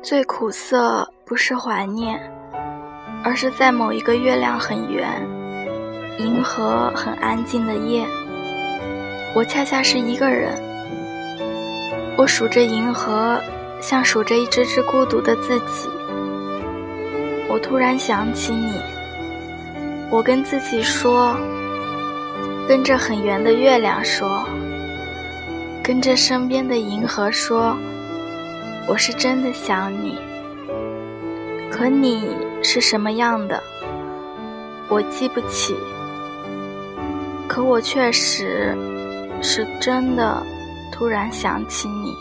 最苦涩不是怀念，而是在某一个月亮很圆、银河很安静的夜，我恰恰是一个人。我数着银河，像数着一只只孤独的自己。我突然想起你，我跟自己说，跟着很圆的月亮说，跟着身边的银河说。我是真的想你，可你是什么样的，我记不起。可我确实是真的突然想起你。